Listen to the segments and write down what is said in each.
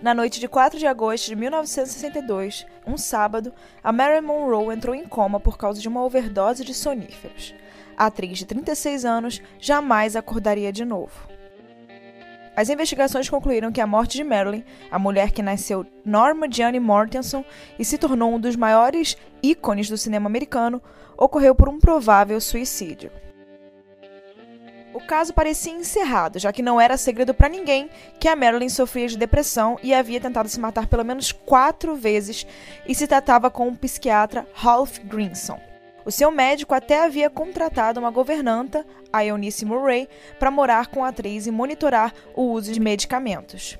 Na noite de 4 de agosto de 1962, um sábado, a Marilyn Monroe entrou em coma por causa de uma overdose de soníferos. A atriz de 36 anos jamais acordaria de novo. As investigações concluíram que a morte de Marilyn, a mulher que nasceu Norma Jeanne Mortensen e se tornou um dos maiores ícones do cinema americano, ocorreu por um provável suicídio. O caso parecia encerrado, já que não era segredo para ninguém que a Marilyn sofria de depressão e havia tentado se matar pelo menos quatro vezes e se tratava com o psiquiatra Ralph Grinson. O seu médico até havia contratado uma governanta, a Eunice Murray, para morar com a atriz e monitorar o uso de medicamentos.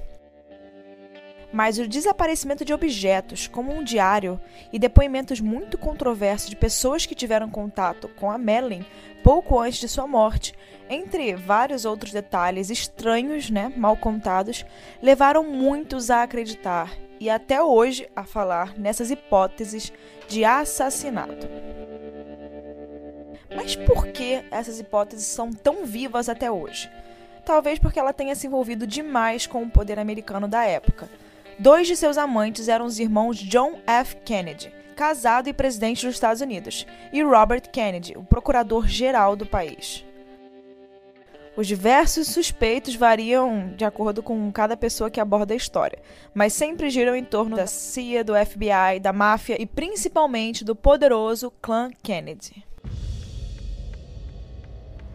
Mas o desaparecimento de objetos, como um diário, e depoimentos muito controversos de pessoas que tiveram contato com a Marilyn pouco antes de sua morte, entre vários outros detalhes estranhos, né, mal contados, levaram muitos a acreditar e até hoje a falar nessas hipóteses de assassinato. Mas por que essas hipóteses são tão vivas até hoje? Talvez porque ela tenha se envolvido demais com o poder americano da época. Dois de seus amantes eram os irmãos John F. Kennedy, casado e presidente dos Estados Unidos, e Robert Kennedy, o procurador-geral do país. Os diversos suspeitos variam de acordo com cada pessoa que aborda a história, mas sempre giram em torno da CIA, do FBI, da máfia e principalmente do poderoso clã Kennedy.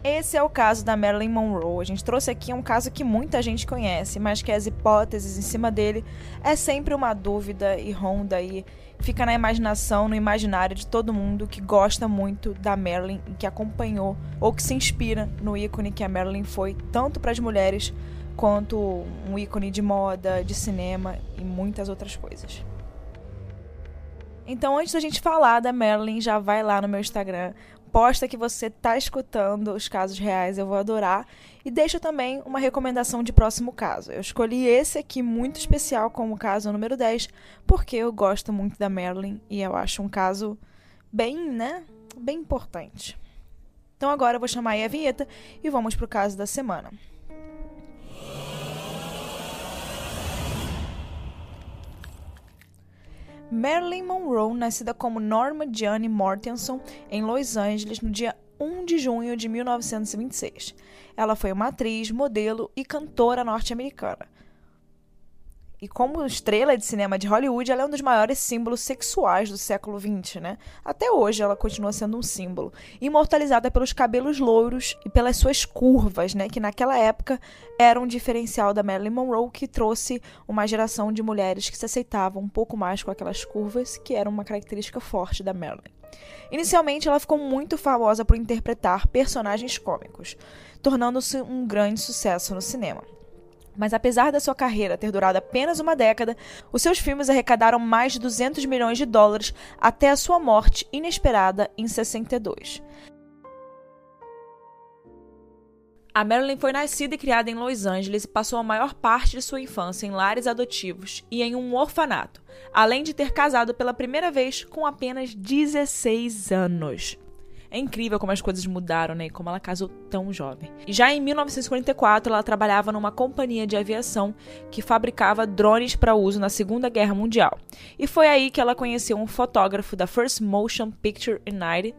Esse é o caso da Marilyn Monroe. A gente trouxe aqui um caso que muita gente conhece, mas que as hipóteses em cima dele é sempre uma dúvida e ronda aí, fica na imaginação, no imaginário de todo mundo que gosta muito da Marilyn e que acompanhou ou que se inspira no ícone que a Marilyn foi, tanto para as mulheres quanto um ícone de moda, de cinema e muitas outras coisas. Então, antes da gente falar da Marilyn, já vai lá no meu Instagram, posta que você está escutando os casos reais, eu vou adorar. E deixa também uma recomendação de próximo caso. Eu escolhi esse aqui muito especial como caso número 10, porque eu gosto muito da Marilyn e eu acho um caso bem, né, bem importante. Então agora eu vou chamar aí a vinheta e vamos pro caso da semana. Marilyn Monroe, nascida como Norma Jeanne Mortenson em Los Angeles no dia 1 de junho de 1926. Ela foi uma atriz, modelo e cantora norte-americana. E como estrela de cinema de Hollywood, ela é um dos maiores símbolos sexuais do século XX, né? Até hoje ela continua sendo um símbolo. Imortalizada pelos cabelos louros e pelas suas curvas, né? Que naquela época era um diferencial da Marilyn Monroe, que trouxe uma geração de mulheres que se aceitavam um pouco mais com aquelas curvas, que era uma característica forte da Marilyn. Inicialmente, ela ficou muito famosa por interpretar personagens cômicos, tornando-se um grande sucesso no cinema. Mas apesar da sua carreira ter durado apenas uma década, os seus filmes arrecadaram mais de 200 milhões de dólares até a sua morte inesperada em 62. A Marilyn foi nascida e criada em Los Angeles e passou a maior parte de sua infância em lares adotivos e em um orfanato, além de ter casado pela primeira vez com apenas 16 anos. É incrível como as coisas mudaram, né? E como ela casou tão jovem. Já em 1944, ela trabalhava numa companhia de aviação que fabricava drones para uso na Segunda Guerra Mundial. E foi aí que ela conheceu um fotógrafo da First Motion Picture United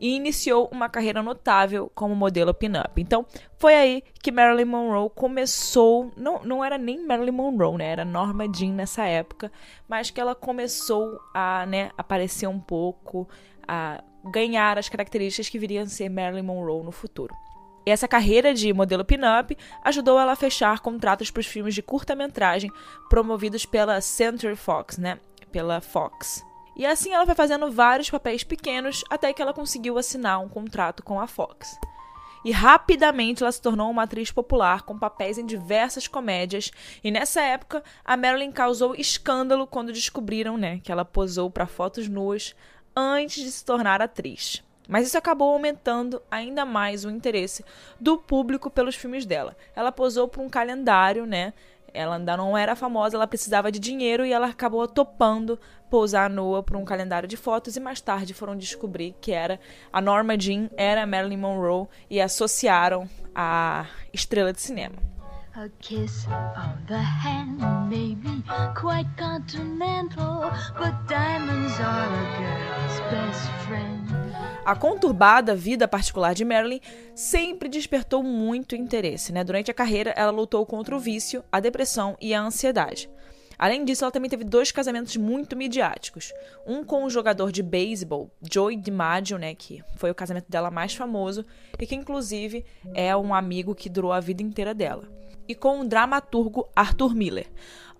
e iniciou uma carreira notável como modelo pin-up. Então, foi aí que Marilyn Monroe começou, não, não era nem Marilyn Monroe, né? Era Norma Jean nessa época, mas que ela começou a, né, aparecer um pouco, a ganhar as características que viriam a ser Marilyn Monroe no futuro. E essa carreira de modelo pin-up ajudou ela a fechar contratos para os filmes de curta-metragem promovidos pela Century Fox, né? Pela Fox. E assim ela foi fazendo vários papéis pequenos até que ela conseguiu assinar um contrato com a Fox. E rapidamente ela se tornou uma atriz popular com papéis em diversas comédias. E nessa época, a Marilyn causou escândalo quando descobriram, né, que ela posou para fotos nuas antes de se tornar atriz. Mas isso acabou aumentando ainda mais o interesse do público pelos filmes dela. Ela posou para um calendário, né? Ela ainda não era famosa, ela precisava de dinheiro e ela acabou topando pousar nua para um calendário de fotos e mais tarde foram descobrir que era a Norma Jean era Marilyn Monroe e associaram a estrela de cinema. A kiss on the hand, maybe quite continental, but diamonds are a girl's best friend. A conturbada vida particular de Marilyn sempre despertou muito interesse. Né? Durante a carreira, ela lutou contra o vício, a depressão e a ansiedade. Além disso, ela também teve dois casamentos muito midiáticos. Um com o jogador de beisebol, Joey DiMaggio, né, que foi o casamento dela mais famoso e que inclusive é um amigo que durou a vida inteira dela. E com o dramaturgo Arthur Miller.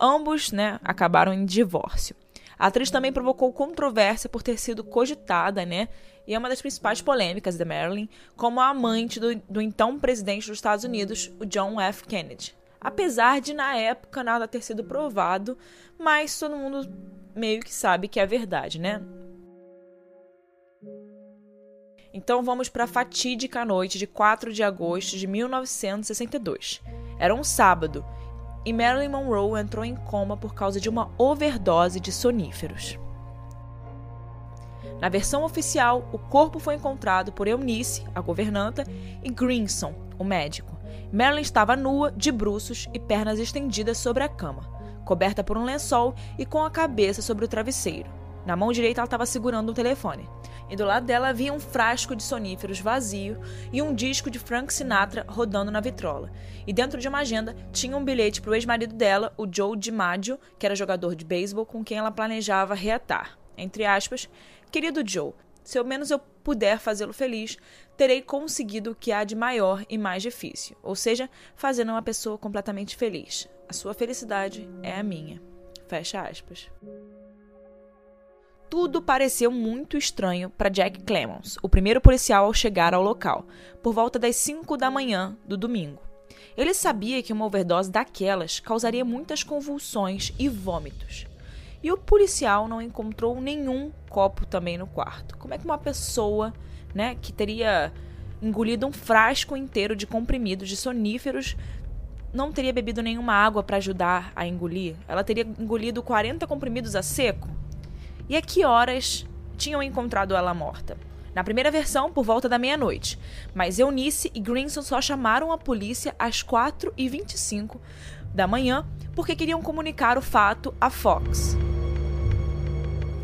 Ambos, né, acabaram em divórcio. A atriz também provocou controvérsia por ter sido cogitada, né, e é uma das principais polêmicas de Marilyn como a amante do, do então presidente dos Estados Unidos, o John F. Kennedy apesar de na época nada ter sido provado, mas todo mundo meio que sabe que é verdade, né? Então vamos para a fatídica noite de 4 de agosto de 1962. Era um sábado e Marilyn Monroe entrou em coma por causa de uma overdose de soníferos. Na versão oficial, o corpo foi encontrado por Eunice, a governanta, e Grinson, o médico. Marilyn estava nua, de bruços e pernas estendidas sobre a cama, coberta por um lençol e com a cabeça sobre o travesseiro. Na mão direita ela estava segurando um telefone. E do lado dela havia um frasco de soníferos vazio e um disco de Frank Sinatra rodando na vitrola. E dentro de uma agenda tinha um bilhete para o ex-marido dela, o Joe DiMaggio, que era jogador de beisebol com quem ela planejava reatar. Entre aspas, querido Joe, se ao menos eu puder fazê-lo feliz, terei conseguido o que há de maior e mais difícil, ou seja, fazendo uma pessoa completamente feliz. A sua felicidade é a minha. Fecha aspas. Tudo pareceu muito estranho para Jack Clemons, o primeiro policial ao chegar ao local, por volta das 5 da manhã do domingo. Ele sabia que uma overdose daquelas causaria muitas convulsões e vômitos. E o policial não encontrou nenhum copo também no quarto. Como é que uma pessoa, né, que teria engolido um frasco inteiro de comprimidos de soníferos não teria bebido nenhuma água para ajudar a engolir? Ela teria engolido 40 comprimidos a seco? E a que horas tinham encontrado ela morta? Na primeira versão, por volta da meia-noite, mas Eunice e Grinson só chamaram a polícia às 4h25 da manhã porque queriam comunicar o fato à Fox.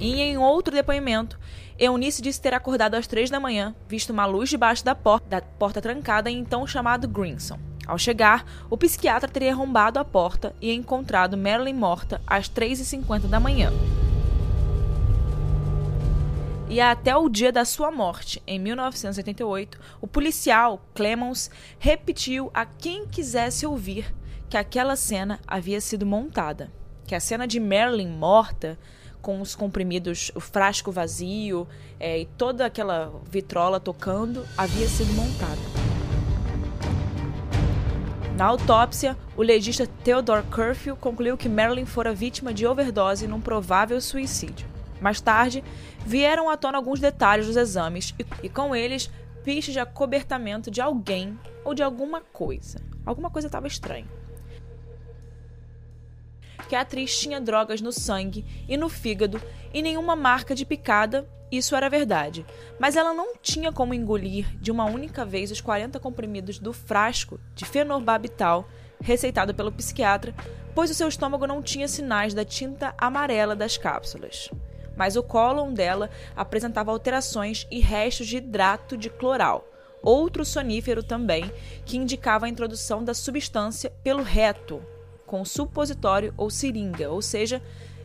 E em outro depoimento, Eunice disse ter acordado às três da manhã, visto uma luz debaixo da porta, da porta trancada e então chamado Grinson. Ao chegar, o psiquiatra teria arrombado a porta e encontrado Marilyn morta às 3h50 da manhã. E até o dia da sua morte, em 1988, o policial Clemons repetiu a quem quisesse ouvir que aquela cena havia sido montada, que a cena de Marilyn morta com os comprimidos, o frasco vazio é, e toda aquela vitrola tocando havia sido montada. Na autópsia, o legista Theodore Curfew concluiu que Marilyn fora vítima de overdose num provável suicídio. Mais tarde, vieram à tona alguns detalhes dos exames e, e com eles pistas de acobertamento de alguém ou de alguma coisa. Alguma coisa estava estranha que a atriz tinha drogas no sangue e no fígado e nenhuma marca de picada, isso era verdade. Mas ela não tinha como engolir de uma única vez os 40 comprimidos do frasco de fenobarbital receitado pelo psiquiatra, pois o seu estômago não tinha sinais da tinta amarela das cápsulas. Mas o cólon dela apresentava alterações e restos de hidrato de cloral, outro sonífero também, que indicava a introdução da substância pelo reto, com supositório ou seringa, ou seja,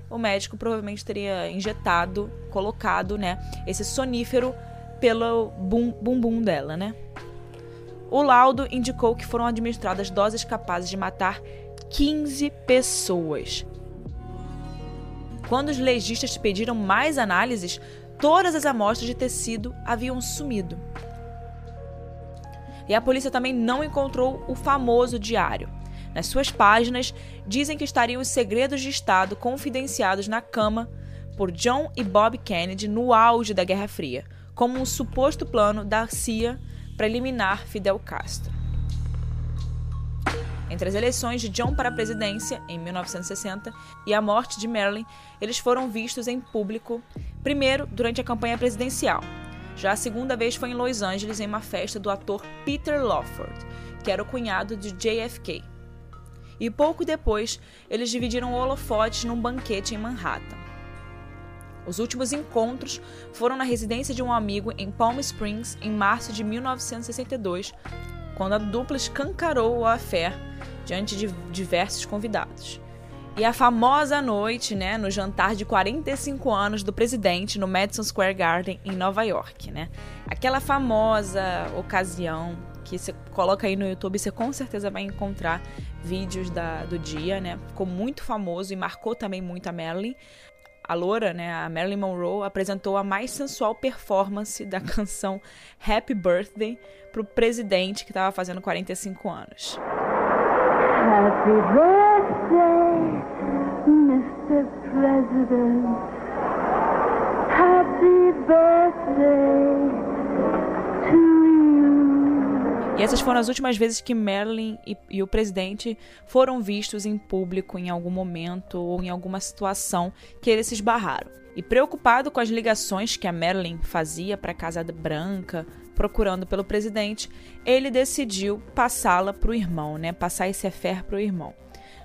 o médico provavelmente teria injetado, colocado, né, esse sonífero pelo bum, bumbum dela, né? O laudo indicou que foram administradas doses capazes de matar 15 pessoas. Quando os legistas pediram mais análises, todas as amostras de tecido haviam sumido. E a polícia também não encontrou o famoso diário. Nas suas páginas, dizem que estariam os segredos de Estado confidenciados na cama por John e Bob Kennedy no auge da Guerra Fria, como um suposto plano da CIA para eliminar Fidel Castro. Entre as eleições de John para a presidência, em 1960, e a morte de Marilyn, eles foram vistos em público, primeiro durante a campanha presidencial. Já a segunda vez foi em Los Angeles, em uma festa do ator Peter Lawford, que era o cunhado de JFK. E pouco depois eles dividiram holofotes num banquete em Manhattan. Os últimos encontros foram na residência de um amigo em Palm Springs em março de 1962, quando a dupla escancarou o affair diante de diversos convidados. E a famosa noite, né, no jantar de 45 anos do presidente no Madison Square Garden em Nova York, né? Aquela famosa ocasião você coloca aí no YouTube, você com certeza vai encontrar vídeos da, do dia, né? Ficou muito famoso e marcou também muito a Marilyn. A loura, né, a Marilyn Monroe, apresentou a mais sensual performance da canção Happy Birthday para o presidente que estava fazendo 45 anos. Happy birthday, Mr. President. Happy birthday. E essas foram as últimas vezes que Marilyn e, e, o presidente foram vistos em público em algum momento ou em alguma situação que eles se esbarraram. E preocupado com as ligações que a Marilyn fazia para a Casa Branca, procurando pelo presidente, ele decidiu passá-la para o irmão, né? Passar esse affair para o irmão.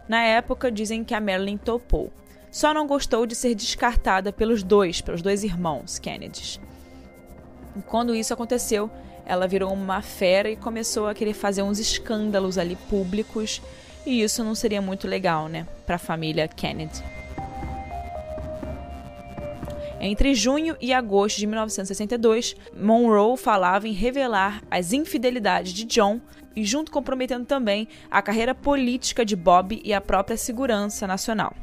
Na época, dizem que a Marilyn topou. Só não gostou de ser descartada pelos dois, pelos dois irmãos Kennedy. E quando isso aconteceu, ela virou uma fera e começou a querer fazer uns escândalos ali públicos, e isso não seria muito legal, né, para a família Kennedy. Entre junho e agosto de 1962, Monroe falava em revelar as infidelidades de John e junto comprometendo também a carreira política de Bob e a própria segurança nacional.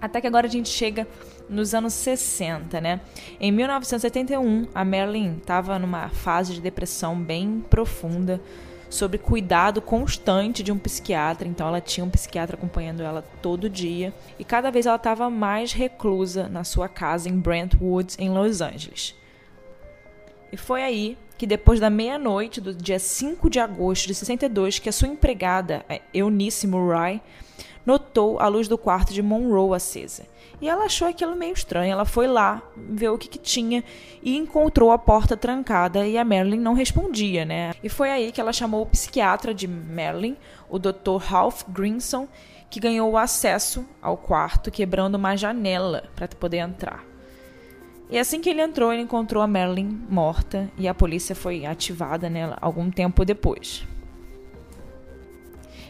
Até que agora a gente chega nos anos 60, né? Em 1971, a Marilyn estava numa fase de depressão bem profunda sobre cuidado constante de um psiquiatra. Então ela tinha um psiquiatra acompanhando ela todo dia e cada vez ela estava mais reclusa na sua casa em Brentwood, em Los Angeles. E foi aí que depois da meia-noite do dia 5 de agosto de 62 que a sua empregada, Eunice Murray, notou a luz do quarto de Monroe acesa. E ela achou aquilo meio estranho. Ela foi lá ver o que, que tinha e encontrou a porta trancada e a Marilyn não respondia, né? E foi aí que ela chamou o psiquiatra de Marilyn, o Dr. Ralph Grinson, que ganhou acesso ao quarto quebrando uma janela para poder entrar. E assim que ele entrou, ele encontrou a Marilyn morta e a polícia foi ativada nela algum tempo depois.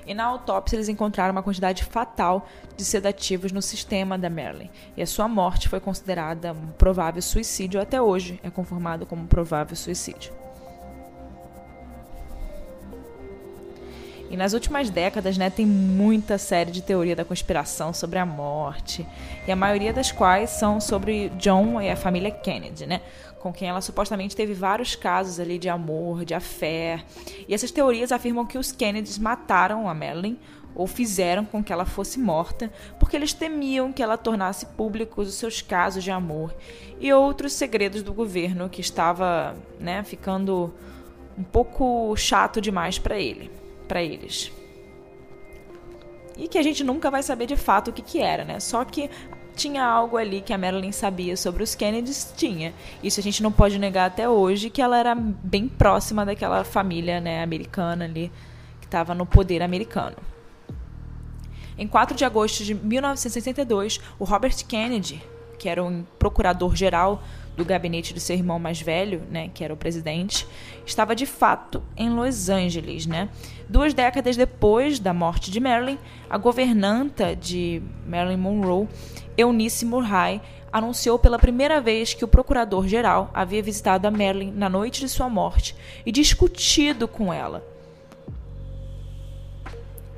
E na autópsia eles encontraram uma quantidade fatal de sedativos no sistema da Marilyn. E a sua morte foi considerada um provável suicídio, até hoje é conformado como provável suicídio. E nas últimas décadas, né, tem muita série de teoria da conspiração sobre a morte, e a maioria das quais são sobre John e a família Kennedy, né? Com quem ela supostamente teve vários casos ali de amor, de afé. E essas teorias afirmam que os Kennedys mataram a Marilyn ou fizeram com que ela fosse morta, porque eles temiam que ela tornasse públicos os seus casos de amor e outros segredos do governo que estava, né, ficando um pouco chato demais para ele para eles. E que a gente nunca vai saber de fato o que, que era, né? Só que tinha algo ali que a Marilyn sabia sobre os Kennedys, tinha. Isso a gente não pode negar até hoje, que ela era bem próxima daquela família né, americana ali, que estava no poder americano. Em 4 de agosto de 1962, o Robert Kennedy, que era o procurador-geral do gabinete do seu irmão mais velho, né, que era o presidente, estava de fato em Los Angeles, né? Duas décadas depois da morte de Marilyn, a governanta de Marilyn Monroe, Eunice Murray, anunciou pela primeira vez que o procurador-geral havia visitado a Marilyn na noite de sua morte e discutido com ela.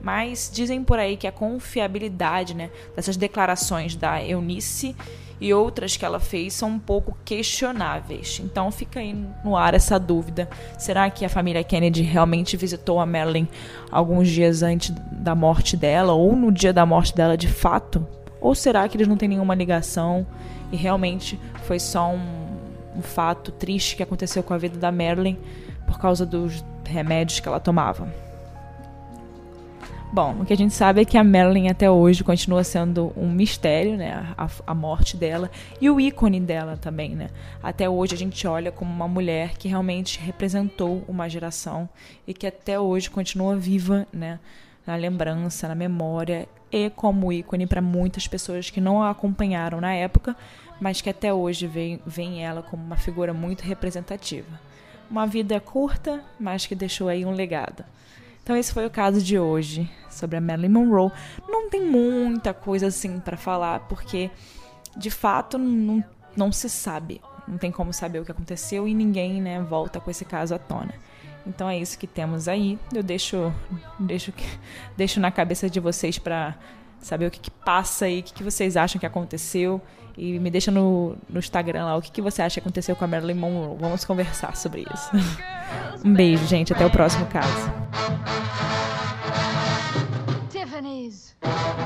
Mas dizem por aí que a confiabilidade né, dessas declarações da Eunice e outras que ela fez são um pouco questionáveis. Então fica aí no ar essa dúvida: será que a família Kennedy realmente visitou a Marilyn alguns dias antes da morte dela ou no dia da morte dela de fato? Ou será que eles não têm nenhuma ligação e realmente foi só um, um fato triste que aconteceu com a vida da Marilyn por causa dos remédios que ela tomava? Bom, o que a gente sabe é que a Marilyn até hoje continua sendo um mistério, né? A, a, morte dela e o ícone dela também, né? Até hoje a gente olha como uma mulher que realmente representou uma geração e que até hoje continua viva, né? Na lembrança, na memória e como ícone para muitas pessoas que não a acompanharam na época, mas que até hoje veem, veem ela como uma figura muito representativa. Uma vida curta, mas que deixou aí um legado. Então esse foi o caso de hoje sobre a Marilyn Monroe. Não tem muita coisa assim para falar, porque de fato não, não se sabe. Não tem como saber o que aconteceu e ninguém né, volta com esse caso à tona. Então é isso que temos aí. Eu deixo, deixo, deixo na cabeça de vocês para saber o que, que passa aí, o que, que vocês acham que aconteceu. E me deixa no, no Instagram lá o que, que você acha que aconteceu com a Marilyn Monroe. Vamos conversar sobre isso. um beijo, gente. Até o próximo caso. Thank you.